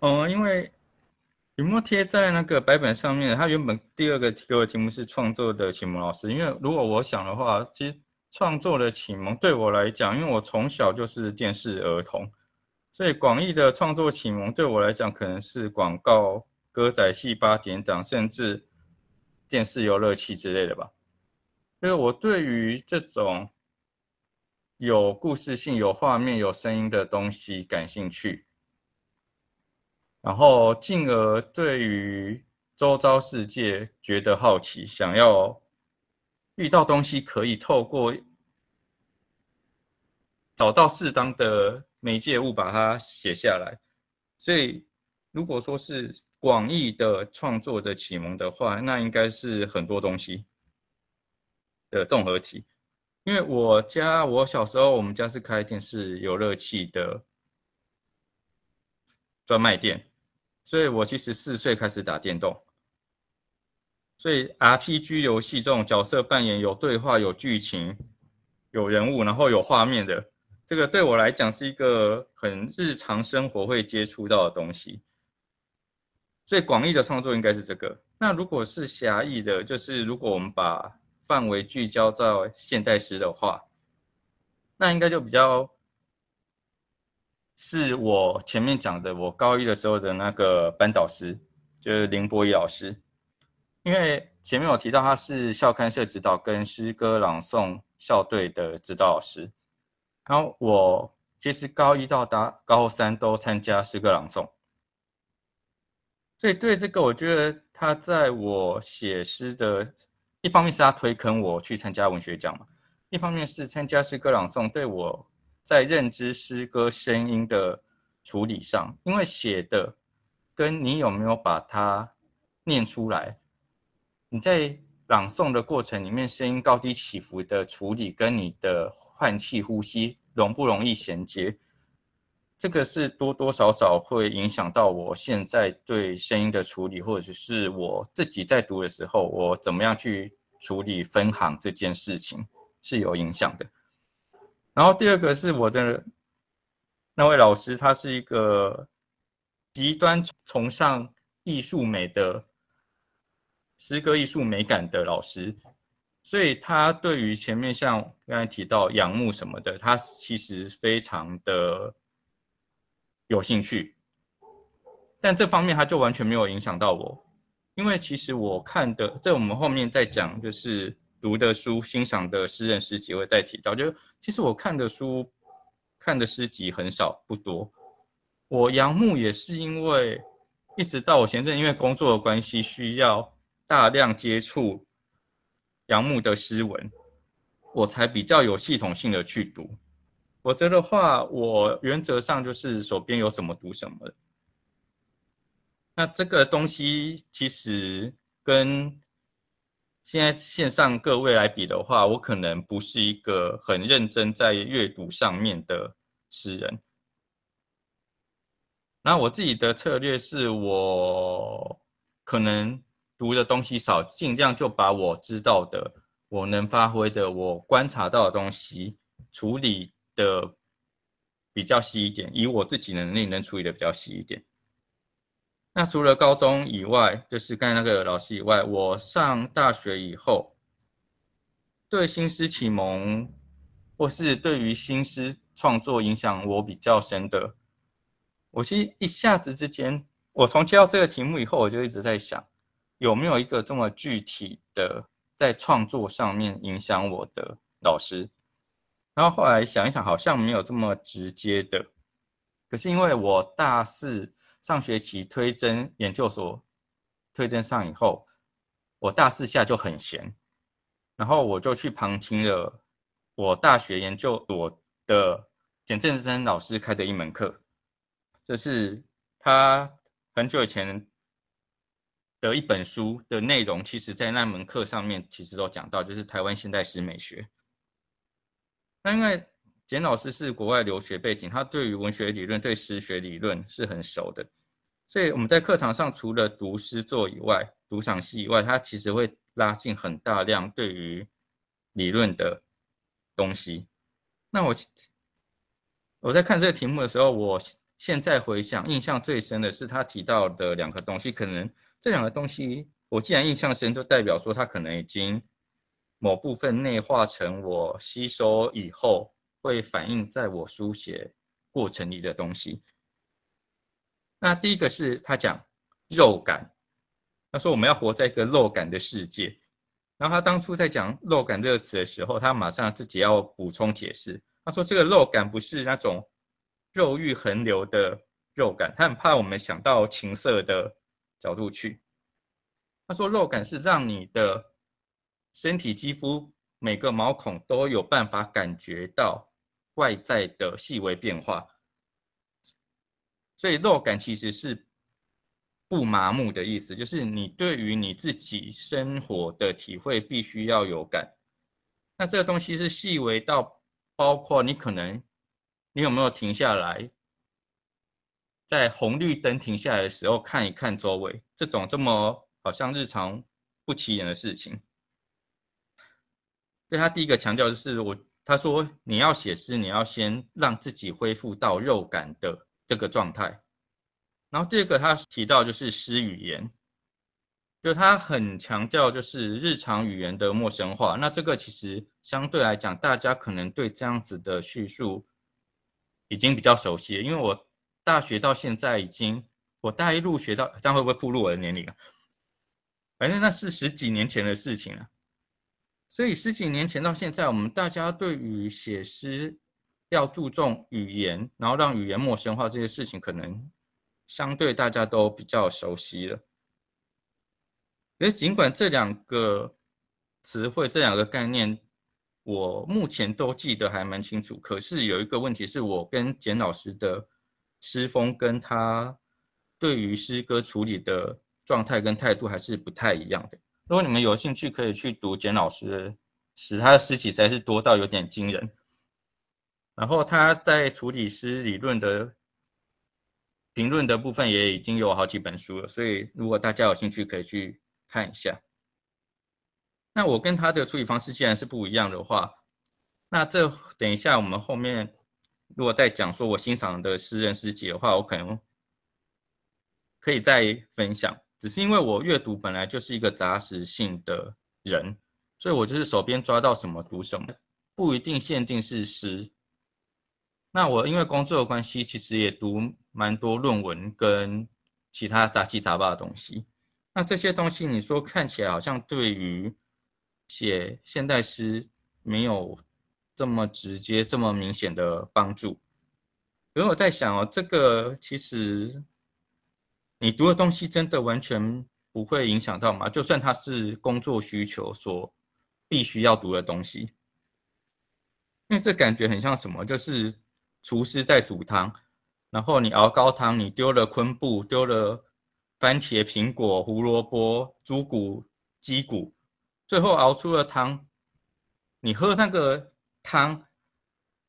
哦，因为雨墨贴在那个白板上面，它原本第二个给我题目是创作的启蒙老师。因为如果我想的话，其实创作的启蒙对我来讲，因为我从小就是电视儿童，所以广义的创作启蒙对我来讲，可能是广告、歌仔戏、八点档，甚至电视游乐器之类的吧。因为我对于这种有故事性、有画面、有声音的东西感兴趣。然后进而对于周遭世界觉得好奇，想要遇到东西可以透过找到适当的媒介物把它写下来。所以如果说是广义的创作的启蒙的话，那应该是很多东西的综合体。因为我家我小时候我们家是开电视游乐器的专卖店。所以我其实四岁开始打电动，所以 RPG 游戏这种角色扮演有对话、有剧情、有人物，然后有画面的，这个对我来讲是一个很日常生活会接触到的东西。所以广义的创作应该是这个。那如果是狭义的，就是如果我们把范围聚焦在现代诗的话，那应该就比较。是我前面讲的，我高一的时候的那个班导师，就是林博仪老师。因为前面有提到他是校刊社指导跟诗歌朗诵校队的指导老师，然后我其实高一到大高三都参加诗歌朗诵，所以对这个我觉得他在我写诗的，一方面是他推坑我去参加文学奖嘛，一方面是参加诗歌朗诵对我。在认知诗歌声音的处理上，因为写的跟你有没有把它念出来，你在朗诵的过程里面声音高低起伏的处理，跟你的换气呼吸容不容易衔接，这个是多多少少会影响到我现在对声音的处理，或者是我自己在读的时候，我怎么样去处理分行这件事情是有影响的。然后第二个是我的那位老师，他是一个极端崇尚艺术美的诗歌艺术美感的老师，所以他对于前面像刚才提到仰慕什么的，他其实非常的有兴趣，但这方面他就完全没有影响到我，因为其实我看的，在我们后面再讲就是。读的书、欣赏的诗人诗集会再提到，就其实我看的书、看的诗集很少不多。我杨牧也是因为一直到我前阵因为工作的关系，需要大量接触杨牧的诗文，我才比较有系统性的去读。否则的话，我原则上就是手边有什么读什么。那这个东西其实跟现在线上各位来比的话，我可能不是一个很认真在阅读上面的诗人。那我自己的策略是我可能读的东西少，尽量就把我知道的、我能发挥的、我观察到的东西处理的比较细一点，以我自己能力能处理的比较细一点。那除了高中以外，就是刚才那个老师以外，我上大学以后，对新诗启蒙，或是对于新诗创作影响我比较深的，我其实一下子之间，我从接到这个题目以后，我就一直在想，有没有一个这么具体的在创作上面影响我的老师？然后后来想一想，好像没有这么直接的，可是因为我大四。上学期推甄研究所推甄上以后，我大四下就很闲，然后我就去旁听了我大学研究所的简正生老师开的一门课，这是他很久以前的一本书的内容，其实在那门课上面其实都讲到，就是台湾现代诗美学。那因为简老师是国外留学背景，他对于文学理论、对诗学理论是很熟的，所以我们在课堂上除了读诗作以外，读赏析以外，他其实会拉进很大量对于理论的东西。那我我在看这个题目的时候，我现在回想，印象最深的是他提到的两个东西，可能这两个东西我既然印象深，就代表说他可能已经某部分内化成我吸收以后会反映在我书写过程里的东西。那第一个是他讲肉感，他说我们要活在一个肉感的世界。然后他当初在讲肉感这个词的时候，他马上自己要补充解释。他说这个肉感不是那种肉欲横流的肉感，他很怕我们想到情色的角度去。他说肉感是让你的身体肌肤每个毛孔都有办法感觉到外在的细微变化，所以肉感其实是。不麻木的意思，就是你对于你自己生活的体会必须要有感。那这个东西是细微到包括你可能，你有没有停下来，在红绿灯停下来的时候看一看周围，这种这么好像日常不起眼的事情。所以他第一个强调就是我，他说你要写诗，你要先让自己恢复到肉感的这个状态。然后第二个他提到就是诗语言，就他很强调就是日常语言的陌生化。那这个其实相对来讲，大家可能对这样子的叙述已经比较熟悉。因为我大学到现在已经，我大一入学到，这样会不会暴露我的年龄啊？反正那是十几年前的事情了。所以十几年前到现在，我们大家对于写诗要注重语言，然后让语言陌生化这些事情，可能。相对大家都比较熟悉了，而尽管这两个词汇、这两个概念，我目前都记得还蛮清楚，可是有一个问题是我跟简老师的诗风跟他对于诗歌处理的状态跟态度还是不太一样的。如果你们有兴趣，可以去读简老师的诗，他的诗体实在是多到有点惊人。然后他在处理诗理论的。评论的部分也已经有好几本书了，所以如果大家有兴趣可以去看一下。那我跟他的处理方式既然是不一样的话，那这等一下我们后面如果再讲说我欣赏的诗人诗集的话，我可能可以再分享。只是因为我阅读本来就是一个杂食性的人，所以我就是手边抓到什么读什么，不一定限定是诗。那我因为工作的关系，其实也读蛮多论文跟其他杂七杂八的东西。那这些东西你说看起来好像对于写现代诗没有这么直接、这么明显的帮助。因为我在想哦，这个其实你读的东西真的完全不会影响到吗？就算它是工作需求所必须要读的东西，因为这感觉很像什么，就是。厨师在煮汤，然后你熬高汤，你丢了昆布，丢了番茄、苹果、胡萝卜、猪骨、鸡骨，最后熬出了汤。你喝那个汤，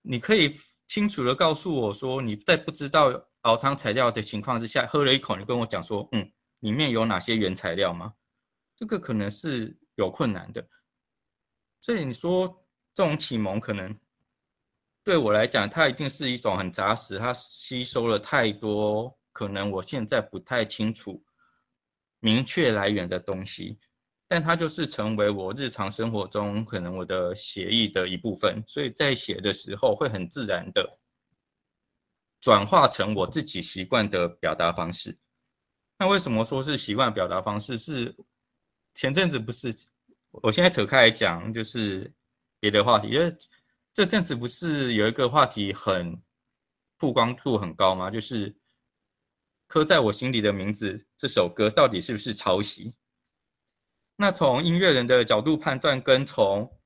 你可以清楚的告诉我说，你在不知道熬汤材料的情况之下，喝了一口，你跟我讲说，嗯，里面有哪些原材料吗？这个可能是有困难的。所以你说这种启蒙可能。对我来讲，它一定是一种很扎实，它吸收了太多可能我现在不太清楚明确来源的东西，但它就是成为我日常生活中可能我的写意的一部分，所以在写的时候会很自然的转化成我自己习惯的表达方式。那为什么说是习惯表达方式？是前阵子不是，我现在扯开来讲，就是别的话题，因为。这阵子不是有一个话题很曝光度很高吗？就是刻在我心里的名字这首歌到底是不是抄袭？那从音乐人的角度判断，跟从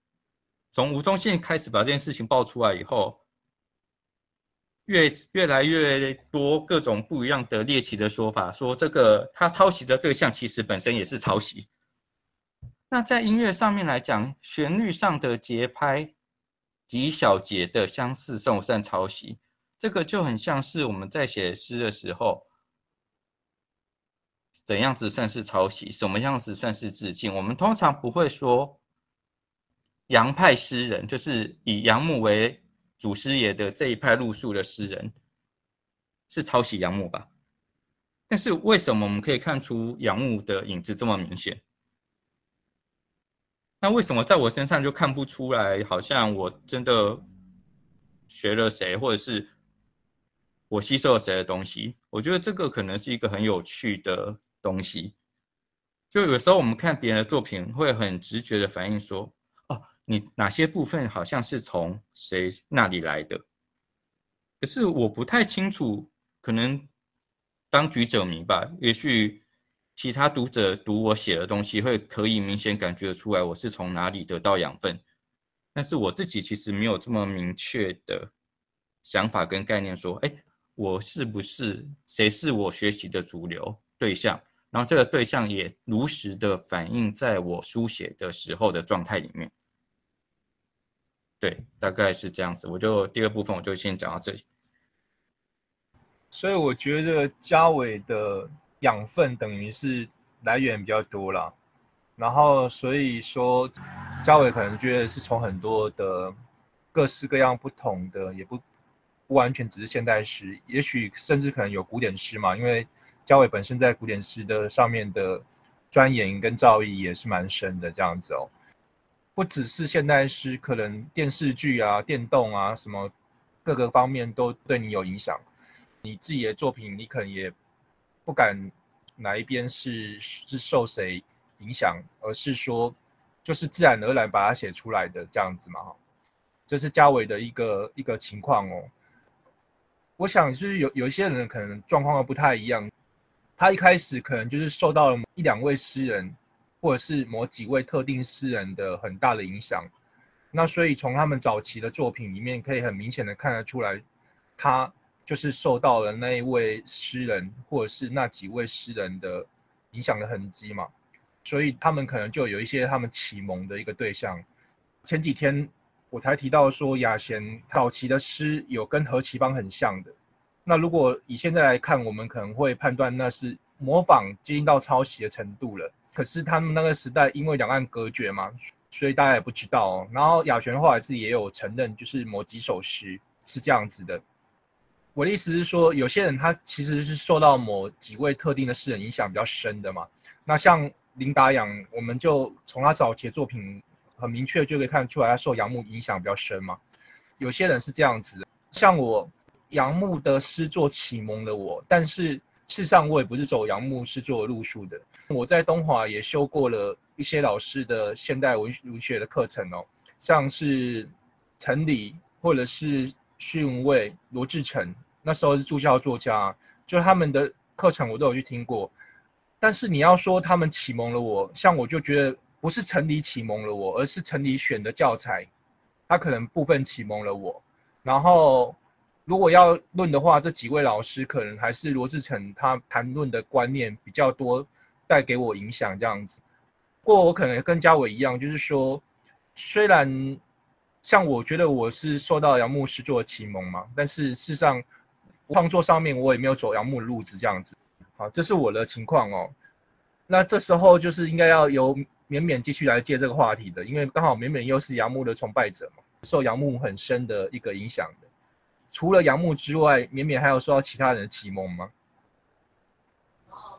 从吴宗宪开始把这件事情爆出来以后，越越来越多各种不一样的猎奇的说法，说这个他抄袭的对象其实本身也是抄袭。那在音乐上面来讲，旋律上的节拍。几小节的相似算不算抄袭？这个就很像是我们在写诗的时候，怎样子算是抄袭？什么样子算是致敬？我们通常不会说杨派诗人，就是以杨牧为祖师爷的这一派路数的诗人，是抄袭杨牧吧？但是为什么我们可以看出杨牧的影子这么明显？那为什么在我身上就看不出来？好像我真的学了谁，或者是我吸收了谁的东西？我觉得这个可能是一个很有趣的东西。就有时候我们看别人的作品，会很直觉的反应说，你哪些部分好像是从谁那里来的？可是我不太清楚，可能当局者迷吧。也许其他读者读我写的东西，会可以明显感觉出来我是从哪里得到养分。但是我自己其实没有这么明确的想法跟概念，说，哎，我是不是谁是我学习的主流对象？然后这个对象也如实的反映在我书写的时候的状态里面，对，大概是这样子。我就第二部分我就先讲到这里。所以我觉得嘉伟的养分等于是来源比较多了，然后所以说嘉伟可能觉得是从很多的各式各样不同的，也不不完全只是现代诗，也许甚至可能有古典诗嘛，因为。焦伟本身在古典诗的上面的钻研跟造诣也是蛮深的，这样子哦，不只是现代诗，可能电视剧啊、电动啊什么各个方面都对你有影响。你自己的作品，你可能也不敢哪一边是是受谁影响，而是说就是自然而然把它写出来的这样子嘛，这是嘉伟的一个一个情况哦。我想就是有有一些人可能状况不太一样。他一开始可能就是受到了一两位诗人，或者是某几位特定诗人的很大的影响，那所以从他们早期的作品里面，可以很明显的看得出来，他就是受到了那一位诗人或者是那几位诗人的影响的痕迹嘛，所以他们可能就有一些他们启蒙的一个对象。前几天我才提到说雅贤早期的诗有跟何其邦很像的。那如果以现在来看，我们可能会判断那是模仿接近到抄袭的程度了。可是他们那个时代因为两岸隔绝嘛，所以大家也不知道。然后雅璇后来自己也有承认，就是某几首诗是这样子的。我的意思是说，有些人他其实是受到某几位特定的诗人影响比较深的嘛。那像林达阳，我们就从他早期作品很明确就可以看出来，他受杨牧影响比较深嘛。有些人是这样子，像我。杨牧的诗作启蒙了我，但是事实上我也不是走杨牧是做路数的。我在东华也修过了一些老师的现代文文学的课程哦，像是陈理或者是屈文蔚、罗志成，那时候是住校作家，就他们的课程我都有去听过。但是你要说他们启蒙了我，像我就觉得不是陈理启蒙了我，而是陈理选的教材，他可能部分启蒙了我，然后。如果要论的话，这几位老师可能还是罗志成他谈论的观念比较多，带给我影响这样子。不过我可能跟嘉伟一样，就是说，虽然像我觉得我是受到杨牧师做的启蒙嘛，但是事实上创作上面我也没有走杨牧的路子这样子。好，这是我的情况哦。那这时候就是应该要由绵绵继续来接这个话题的，因为刚好绵绵又是杨牧的崇拜者嘛，受杨牧很深的一个影响的。除了杨牧之外，绵绵还有受到其他人的启蒙吗？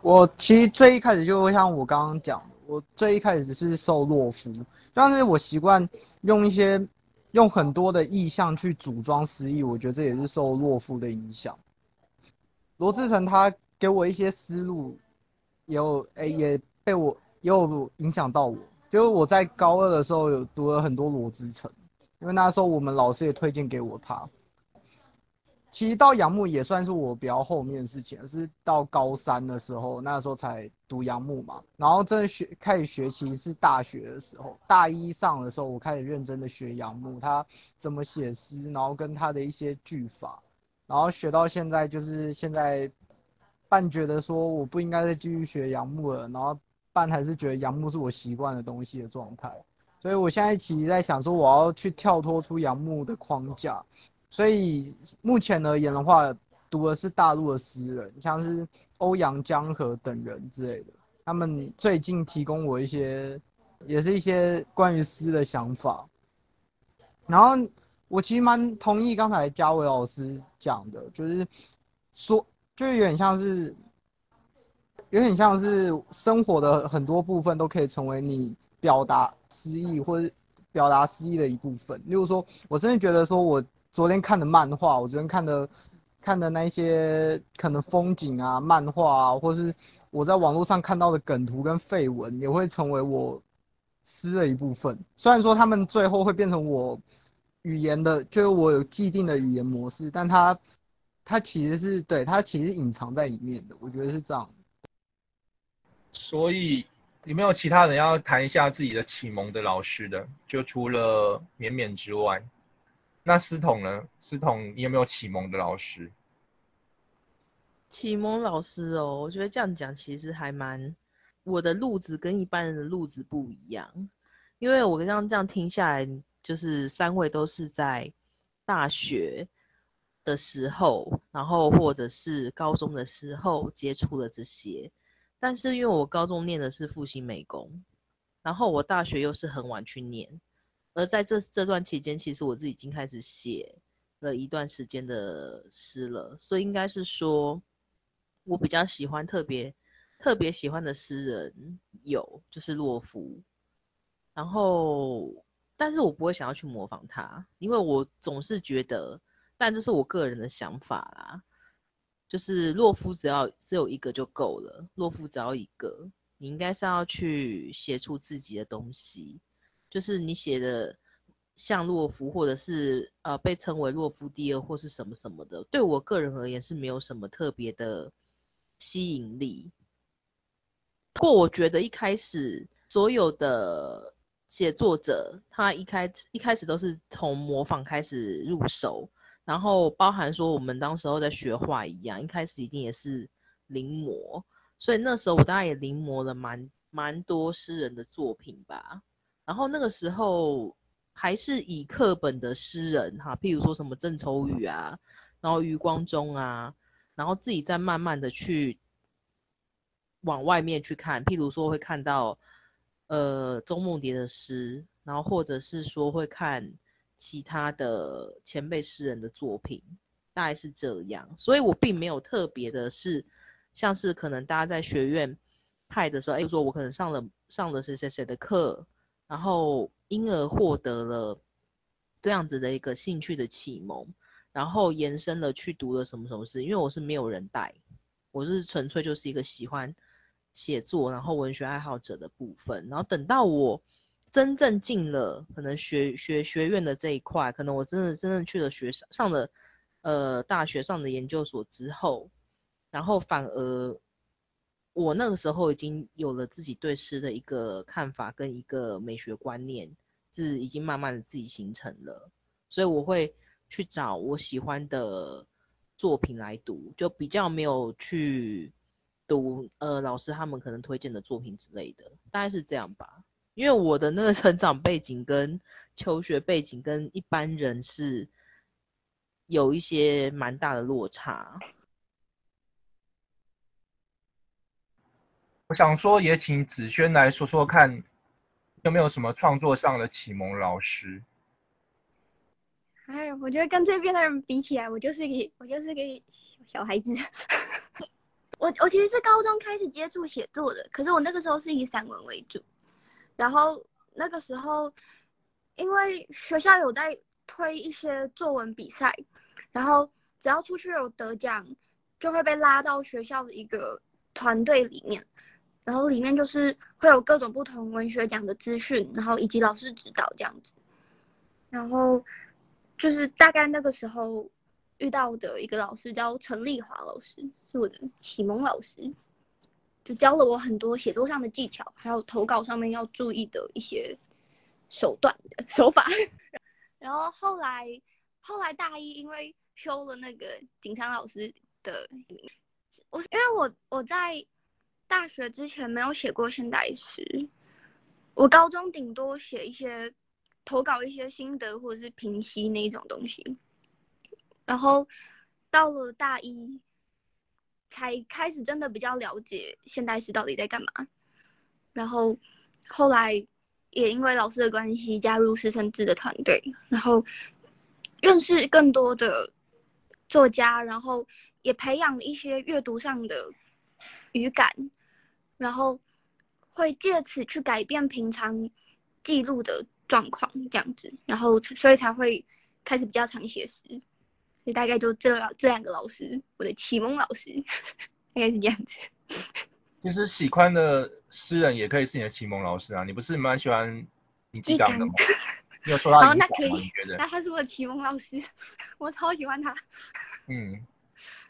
我其实最一开始就像我刚刚讲，我最一开始是受洛夫，但是我习惯用一些用很多的意象去组装诗意，我觉得这也是受洛夫的影响。罗志成他给我一些思路，也有诶也被我也有影响到我，就是我在高二的时候有读了很多罗志成，因为那时候我们老师也推荐给我他。其实到杨牧也算是我比较后面的事情，是到高三的时候，那时候才读杨牧嘛。然后真的学开始学，其实是大学的时候，大一上的时候，我开始认真的学杨牧，他怎么写诗，然后跟他的一些句法，然后学到现在，就是现在半觉得说我不应该再继续学杨牧了，然后半还是觉得杨牧是我习惯的东西的状态。所以我现在其实在想说，我要去跳脱出杨牧的框架。所以目前而言的话，读的是大陆的诗人，像是欧阳江河等人之类的。他们最近提供我一些，也是一些关于诗的想法。然后我其实蛮同意刚才嘉伟老师讲的，就是说就有点像是，有点像是生活的很多部分都可以成为你表达诗意或者表达诗意的一部分。例如说，我真的觉得说我昨天看的漫画，我昨天看的看的那些可能风景啊、漫画啊，或是我在网络上看到的梗图跟废文，也会成为我诗的一部分。虽然说他们最后会变成我语言的，就是我有既定的语言模式，但它它其实是对它其实隐藏在里面的，我觉得是这样。所以有没有其他人要谈一下自己的启蒙的老师的？就除了绵绵之外，那思彤呢？思彤，你有没有启蒙的老师？启蒙老师哦，我觉得这样讲其实还蛮，我的路子跟一般人的路子不一样，因为我刚刚这样听下来，就是三位都是在大学的时候，然后或者是高中的时候接触了这些，但是因为我高中念的是复兴美工，然后我大学又是很晚去念，而在这这段期间，其实我自己已经开始写了一段时间的诗了，所以应该是说。我比较喜欢特别特别喜欢的诗人有就是洛夫，然后但是我不会想要去模仿他，因为我总是觉得，但这是我个人的想法啦，就是洛夫只要只有一个就够了，洛夫只要一个，你应该是要去写出自己的东西，就是你写的像洛夫或者是呃被称为洛夫第二或是什么什么的，对我个人而言是没有什么特别的。吸引力。不过我觉得一开始所有的写作者，他一开一开始都是从模仿开始入手，然后包含说我们当时候在学画一样，一开始一定也是临摹，所以那时候我大概也临摹了蛮蛮多诗人的作品吧。然后那个时候还是以课本的诗人哈，譬如说什么郑愁予啊，然后余光中啊。然后自己再慢慢的去往外面去看，譬如说会看到呃周梦蝶的诗，然后或者是说会看其他的前辈诗人的作品，大概是这样。所以我并没有特别的是，像是可能大家在学院派的时候，哎，说我可能上了上了谁谁谁的课，然后因而获得了这样子的一个兴趣的启蒙。然后延伸了去读了什么什么事，因为我是没有人带，我是纯粹就是一个喜欢写作，然后文学爱好者的部分。然后等到我真正进了可能学学学院的这一块，可能我真的真正去了学上上了呃大学上的研究所之后，然后反而我那个时候已经有了自己对诗的一个看法跟一个美学观念，是已经慢慢的自己形成了，所以我会。去找我喜欢的作品来读，就比较没有去读呃老师他们可能推荐的作品之类的，大概是这样吧。因为我的那个成长背景跟求学背景跟一般人是有一些蛮大的落差。我想说，也请子轩来说说看，有没有什么创作上的启蒙老师？哎，我觉得跟这边的人比起来，我就是个我就是个小孩子。我我其实是高中开始接触写作的，可是我那个时候是以散文为主。然后那个时候，因为学校有在推一些作文比赛，然后只要出去有得奖，就会被拉到学校的一个团队里面，然后里面就是会有各种不同文学奖的资讯，然后以及老师指导这样子，然后。就是大概那个时候遇到的一个老师叫陈丽华老师，是我的启蒙老师，就教了我很多写作上的技巧，还有投稿上面要注意的一些手段手法。然后后来后来大一因为修了那个景昌老师的，我因为我我在大学之前没有写过现代诗，我高中顶多写一些。投稿一些心得或者是评析那一种东西，然后到了大一才开始真的比较了解现代诗到底在干嘛，然后后来也因为老师的关系加入师生制的团队，然后认识更多的作家，然后也培养了一些阅读上的语感，然后会借此去改变平常记录的状况，这样子，然后所以才会开始比较常写诗。所以大概就这这两个老师，我的启蒙老师，大概是这样子。其实喜欢的诗人也可以是你的启蒙老师啊，你不是蛮喜欢林继刚的吗？你有受到影响吗？你觉得？那他是我的启蒙老师，我超喜欢他。嗯，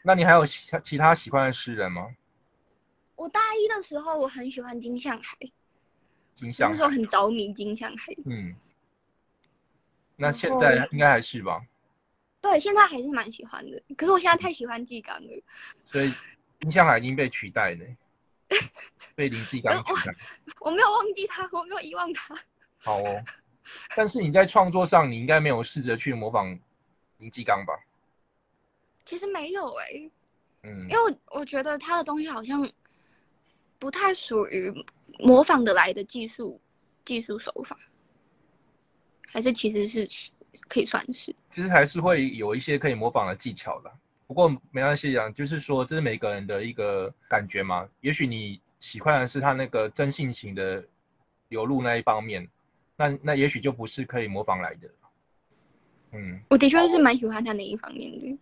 那你还有其他其他喜欢的诗人吗？我大一的时候我很喜欢金向海，金向那时候很着迷金向海。嗯，那现在应该还是吧？对，现在还是蛮喜欢的，可是我现在太喜欢纪刚了。所以金向海已经被取代了。被林纪刚取代，我没有忘记他，我没有遗忘他。好哦，但是你在创作上，你应该没有试着去模仿林纪刚吧？其实没有哎，嗯，因为我我觉得他的东西好像不太属于模仿的来的技术技术手法，还是其实是可以算是。其实还是会有一些可以模仿的技巧的。不过没关系啊，就是说这是每个人的一个感觉嘛。也许你喜欢的是他那个真性情的流露那一方面，那那也许就不是可以模仿来的。嗯，我的确是蛮喜欢他那一方面的。